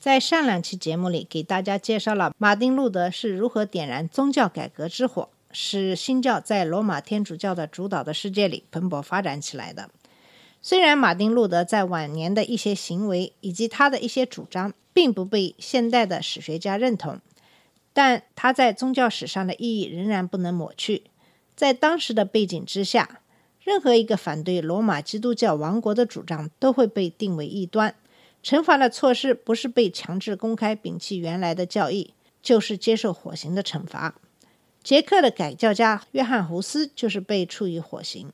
在上两期节目里，给大家介绍了马丁·路德是如何点燃宗教改革之火，使新教在罗马天主教的主导的世界里蓬勃发展起来的。虽然马丁·路德在晚年的一些行为以及他的一些主张，并不被现代的史学家认同，但他在宗教史上的意义仍然不能抹去。在当时的背景之下，任何一个反对罗马基督教王国的主张都会被定为异端。惩罚的措施不是被强制公开摒弃原来的教义，就是接受火刑的惩罚。捷克的改教家约翰·胡斯就是被处以火刑。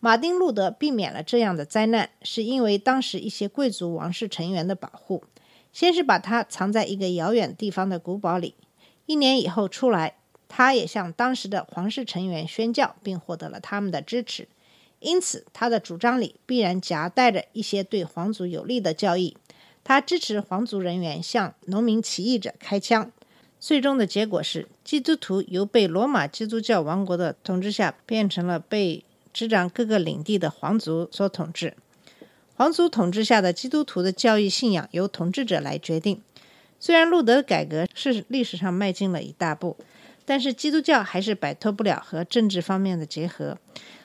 马丁·路德避免了这样的灾难，是因为当时一些贵族王室成员的保护。先是把他藏在一个遥远地方的古堡里，一年以后出来，他也向当时的皇室成员宣教，并获得了他们的支持。因此，他的主张里必然夹带着一些对皇族有利的教义。他支持皇族人员向农民起义者开枪。最终的结果是，基督徒由被罗马基督教王国的统治下，变成了被执掌各个领地的皇族所统治。皇族统治下的基督徒的教义信仰由统治者来决定。虽然路德改革是历史上迈进了一大步，但是基督教还是摆脱不了和政治方面的结合。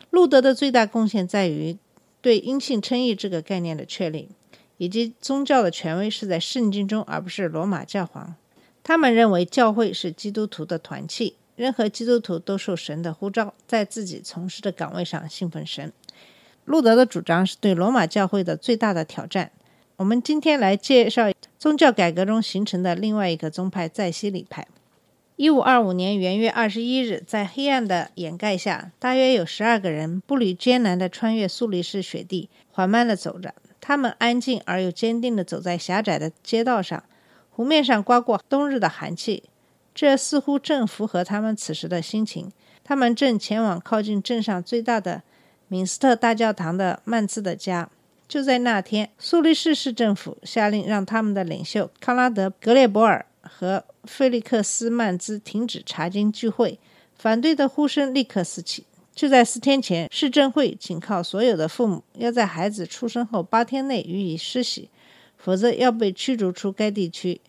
路德的最大贡献在于对因信称义这个概念的确立，以及宗教的权威是在圣经中，而不是罗马教皇。他们认为教会是基督徒的团契，任何基督徒都受神的呼召，在自己从事的岗位上信奉神。路德的主张是对罗马教会的最大的挑战。我们今天来介绍宗教改革中形成的另外一个宗派——在西里派。一五二五年元月二十一日，在黑暗的掩盖下，大约有十二个人步履艰难地穿越苏黎世雪地，缓慢地走着。他们安静而又坚定地走在狭窄的街道上，湖面上刮过冬日的寒气，这似乎正符合他们此时的心情。他们正前往靠近镇上最大的敏斯特大教堂的曼兹的家。就在那天，苏黎世市政府下令让他们的领袖康拉德·格列伯尔和菲利克斯·曼兹停止查经聚会，反对的呼声立刻四起。就在四天前，市政会警告所有的父母要在孩子出生后八天内予以施洗，否则要被驱逐出该地区。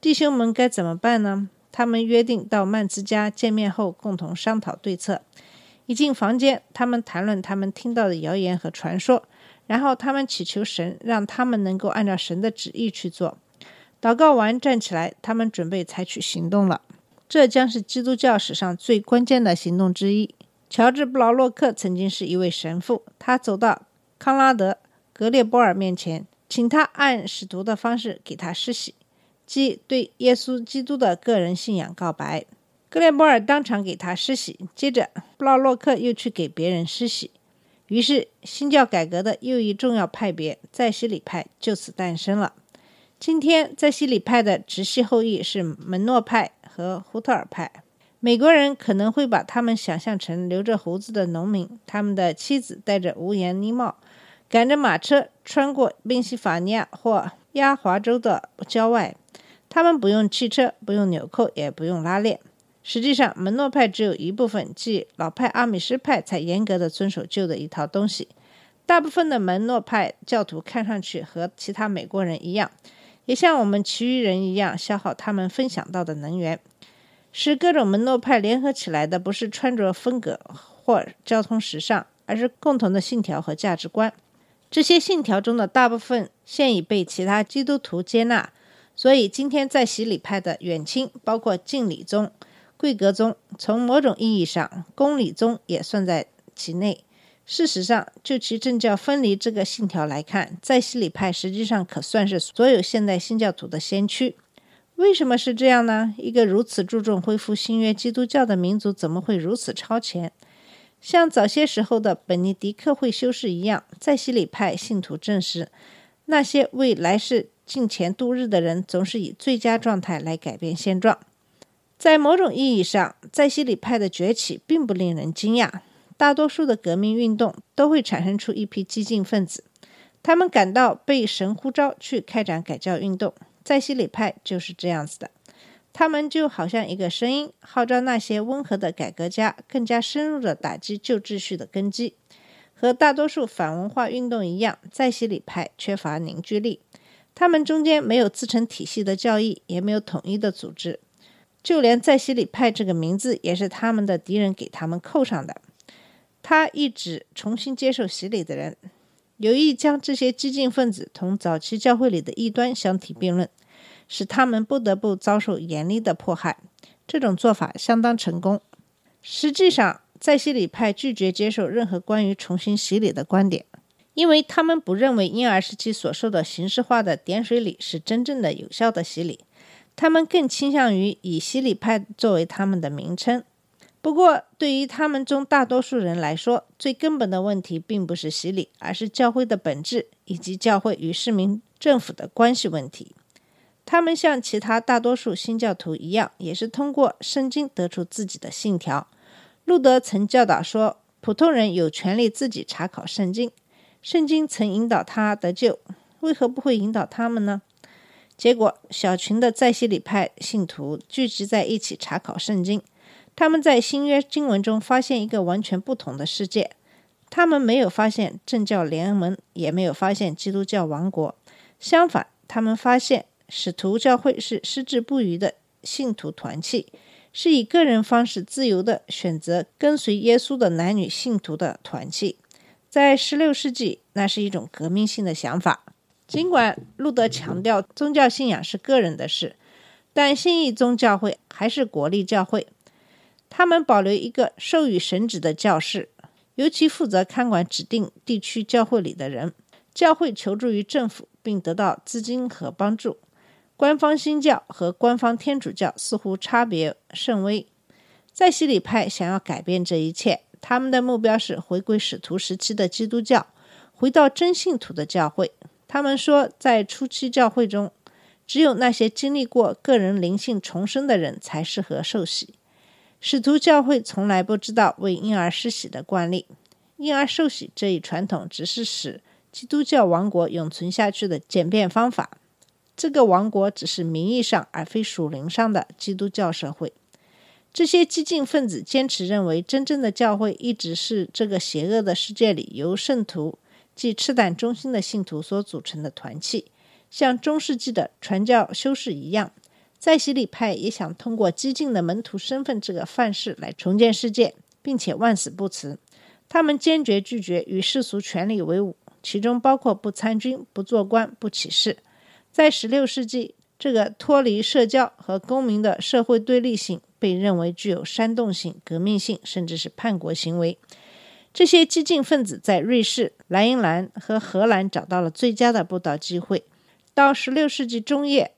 弟兄们该怎么办呢？他们约定到曼兹家见面后，共同商讨对策。一进房间，他们谈论他们听到的谣言和传说，然后他们祈求神让他们能够按照神的旨意去做。祷告完，站起来，他们准备采取行动了。这将是基督教史上最关键的行动之一。乔治·布劳洛克曾经是一位神父，他走到康拉德·格列波尔面前，请他按使徒的方式给他施洗，即对耶稣基督的个人信仰告白。格列波尔当场给他施洗，接着布劳洛克又去给别人施洗。于是，新教改革的又一重要派别——在西里派就此诞生了。今天，在西里派的直系后裔是门诺派和胡特尔派。美国人可能会把他们想象成留着胡子的农民，他们的妻子戴着无檐呢帽，赶着马车穿过宾夕法尼亚或亚华州的郊外。他们不用汽车，不用纽扣，也不用拉链。实际上，门诺派只有一部分，即老派阿米什派才严格的遵守旧的一套东西。大部分的门诺派教徒看上去和其他美国人一样，也像我们其余人一样消耗他们分享到的能源。使各种门诺派联合起来的，不是穿着风格或交通时尚，而是共同的信条和价值观。这些信条中的大部分现已被其他基督徒接纳，所以今天在洗礼派的远亲，包括敬礼宗、贵格宗，从某种意义上，公理宗也算在其内。事实上，就其政教分离这个信条来看，在西里派实际上可算是所有现代新教徒的先驱。为什么是这样呢？一个如此注重恢复新约基督教的民族，怎么会如此超前？像早些时候的本尼迪克会修士一样，在西里派信徒证实，那些为来世进前度日的人，总是以最佳状态来改变现状。在某种意义上，在西里派的崛起并不令人惊讶。大多数的革命运动都会产生出一批激进分子，他们感到被神呼召去开展改教运动。在西里派就是这样子的，他们就好像一个声音，号召那些温和的改革家更加深入的打击旧秩序的根基。和大多数反文化运动一样，在西里派缺乏凝聚力，他们中间没有自成体系的教义，也没有统一的组织。就连在西里派这个名字，也是他们的敌人给他们扣上的。他一直重新接受洗礼的人，有意将这些激进分子同早期教会里的异端相提并论，使他们不得不遭受严厉的迫害。这种做法相当成功。实际上，在洗礼派拒绝接受任何关于重新洗礼的观点，因为他们不认为婴儿时期所受的形式化的点水礼是真正的有效的洗礼。他们更倾向于以洗礼派作为他们的名称。不过，对于他们中大多数人来说，最根本的问题并不是洗礼，而是教会的本质以及教会与市民政府的关系问题。他们像其他大多数新教徒一样，也是通过圣经得出自己的信条。路德曾教导说，普通人有权利自己查考圣经。圣经曾引导他得救，为何不会引导他们呢？结果，小群的在西里派信徒聚集在一起查考圣经。他们在新约经文中发现一个完全不同的世界。他们没有发现政教联盟，也没有发现基督教王国。相反，他们发现使徒教会是矢志不渝的信徒团契。是以个人方式自由的选择跟随耶稣的男女信徒的团契，在十六世纪，那是一种革命性的想法。尽管路德强调宗教信仰是个人的事，但新义宗教会还是国立教会。他们保留一个授予神职的教士，尤其负责看管指定地区教会里的人。教会求助于政府，并得到资金和帮助。官方新教和官方天主教似乎差别甚微。在西里派想要改变这一切，他们的目标是回归使徒时期的基督教，回到真信徒的教会。他们说，在初期教会中，只有那些经历过个人灵性重生的人才适合受洗。使徒教会从来不知道为婴儿施洗的惯例，婴儿受洗这一传统只是使基督教王国永存下去的简便方法。这个王国只是名义上而非属灵上的基督教社会。这些激进分子坚持认为，真正的教会一直是这个邪恶的世界里由圣徒即赤胆忠心的信徒所组成的团契，像中世纪的传教修士一样。在洗礼派也想通过激进的门徒身份这个范式来重建世界，并且万死不辞。他们坚决拒绝与世俗权力为伍，其中包括不参军、不做官、不起事。在十六世纪，这个脱离社交和公民的社会对立性被认为具有煽动性、革命性，甚至是叛国行为。这些激进分子在瑞士、莱茵兰和荷兰找到了最佳的布道机会。到十六世纪中叶，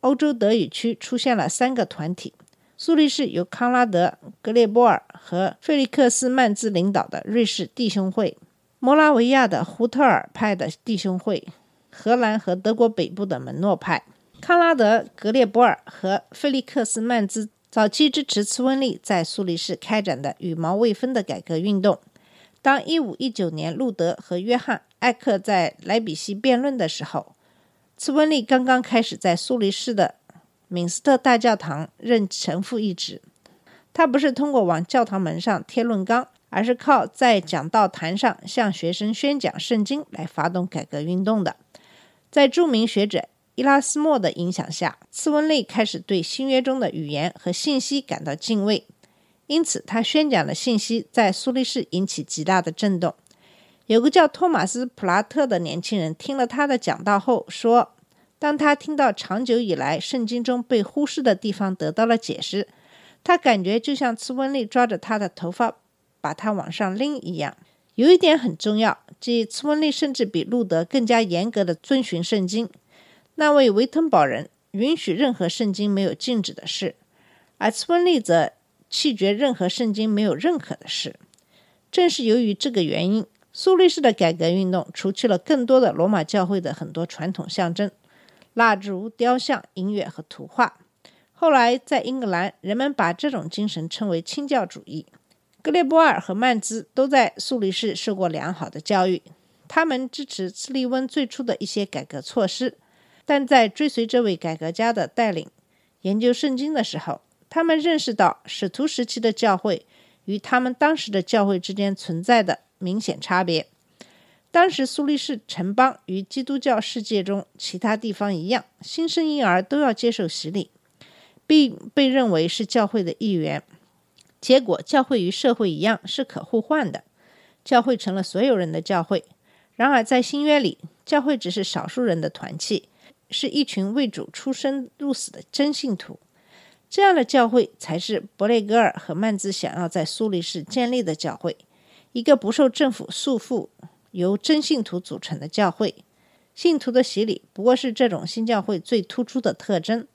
欧洲德语区出现了三个团体：苏黎世由康拉德·格列波尔和费利克斯·曼兹领导的瑞士弟兄会，摩拉维亚的胡特尔派的弟兄会。荷兰和德国北部的门诺派，康拉德·格列波尔和菲利克斯·曼兹早期支持茨温利在苏黎世开展的羽毛未分的改革运动。当1519年路德和约翰·艾克在莱比锡辩论的时候，茨温利刚刚开始在苏黎世的敏斯特大教堂任神父一职。他不是通过往教堂门上贴论纲，而是靠在讲道坛上向学生宣讲圣经来发动改革运动的。在著名学者伊拉斯莫的影响下，茨温利开始对新约中的语言和信息感到敬畏，因此他宣讲的信息在苏黎世引起极大的震动。有个叫托马斯·普拉特的年轻人听了他的讲道后说：“当他听到长久以来圣经中被忽视的地方得到了解释，他感觉就像茨温利抓着他的头发把他往上拎一样。”有一点很重要，即茨温利甚至比路德更加严格的遵循圣经。那位维滕堡人允许任何圣经没有禁止的事，而茨温利则弃绝任何圣经没有认可的事。正是由于这个原因，苏黎世的改革运动除去了更多的罗马教会的很多传统象征——蜡烛、雕像、音乐和图画，后来在英格兰，人们把这种精神称为清教主义。格列波尔和曼兹都在苏黎世受过良好的教育，他们支持斯利温最初的一些改革措施，但在追随这位改革家的带领研究圣经的时候，他们认识到使徒时期的教会与他们当时的教会之间存在的明显差别。当时苏黎世城邦与基督教世界中其他地方一样，新生婴儿都要接受洗礼，并被认为是教会的一员。结果，教会与社会一样是可互换的，教会成了所有人的教会。然而，在新约里，教会只是少数人的团契，是一群为主出生入死的真信徒。这样的教会才是伯雷格尔和曼兹想要在苏黎世建立的教会，一个不受政府束缚、由真信徒组成的教会。信徒的洗礼不过是这种新教会最突出的特征。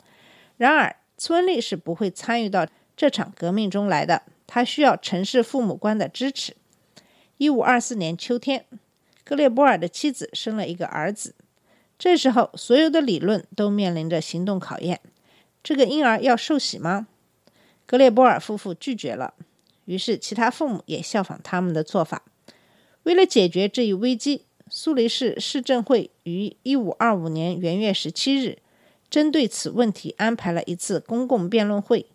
然而，村里是不会参与到。这场革命中来的，他需要城市父母官的支持。一五二四年秋天，格列波尔的妻子生了一个儿子。这时候，所有的理论都面临着行动考验。这个婴儿要受洗吗？格列波尔夫妇拒绝了。于是，其他父母也效仿他们的做法。为了解决这一危机，苏黎世市政会于一五二五年元月十七日，针对此问题安排了一次公共辩论会。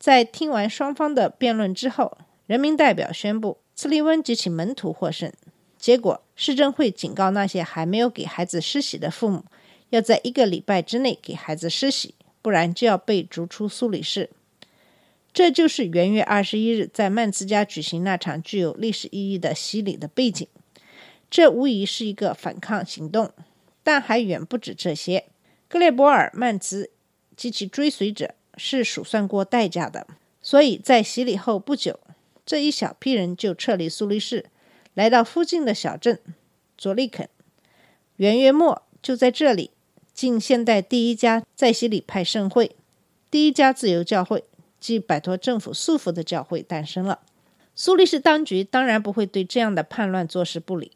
在听完双方的辩论之后，人民代表宣布斯利温及其门徒获胜。结果，市政会警告那些还没有给孩子施洗的父母，要在一个礼拜之内给孩子施洗，不然就要被逐出苏黎世。这就是元月二十一日在曼兹家举行那场具有历史意义的洗礼的背景。这无疑是一个反抗行动，但还远不止这些。格列伯尔、曼兹及其追随者。是数算过代价的，所以在洗礼后不久，这一小批人就撤离苏黎世，来到附近的小镇佐利肯。元月末，就在这里，近现代第一家在洗礼派盛会，第一家自由教会，即摆脱政府束缚的教会诞生了。苏黎世当局当然不会对这样的叛乱坐视不理，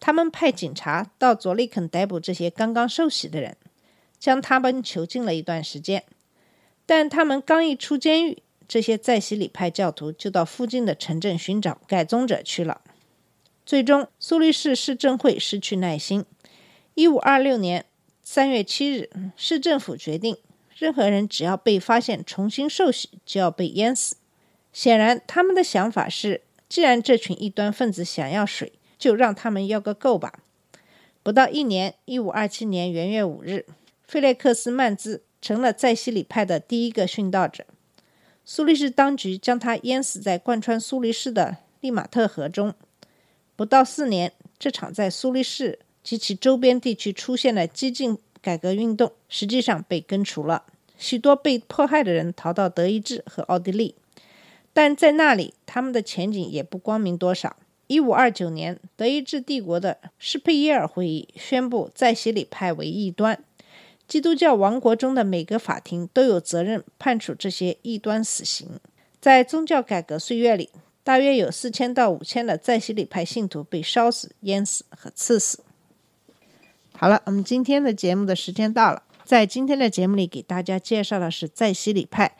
他们派警察到佐利肯逮捕这些刚刚受洗的人，将他们囚禁了一段时间。但他们刚一出监狱，这些在洗礼派教徒就到附近的城镇寻找改宗者去了。最终，苏黎世市政会失去耐心。一五二六年三月七日，市政府决定，任何人只要被发现重新受洗，就要被淹死。显然，他们的想法是：既然这群异端分子想要水，就让他们要个够吧。不到一年，一五二七年元月五日，费列克斯·曼兹。成了在西里派的第一个殉道者。苏黎世当局将他淹死在贯穿苏黎世的利马特河中。不到四年，这场在苏黎世及其周边地区出现的激进改革运动实际上被根除了。许多被迫害的人逃到德意志和奥地利，但在那里他们的前景也不光明多少。一五二九年，德意志帝国的施佩耶尔会议宣布在西里派为异端。基督教王国中的每个法庭都有责任判处这些异端死刑。在宗教改革岁月里，大约有四千到五千的在洗礼派信徒被烧死、淹死和刺死。好了，我们今天的节目的时间到了。在今天的节目里，给大家介绍的是在西里派。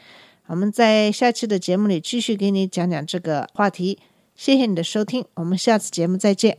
我们在下期的节目里继续给你讲讲这个话题。谢谢你的收听，我们下次节目再见。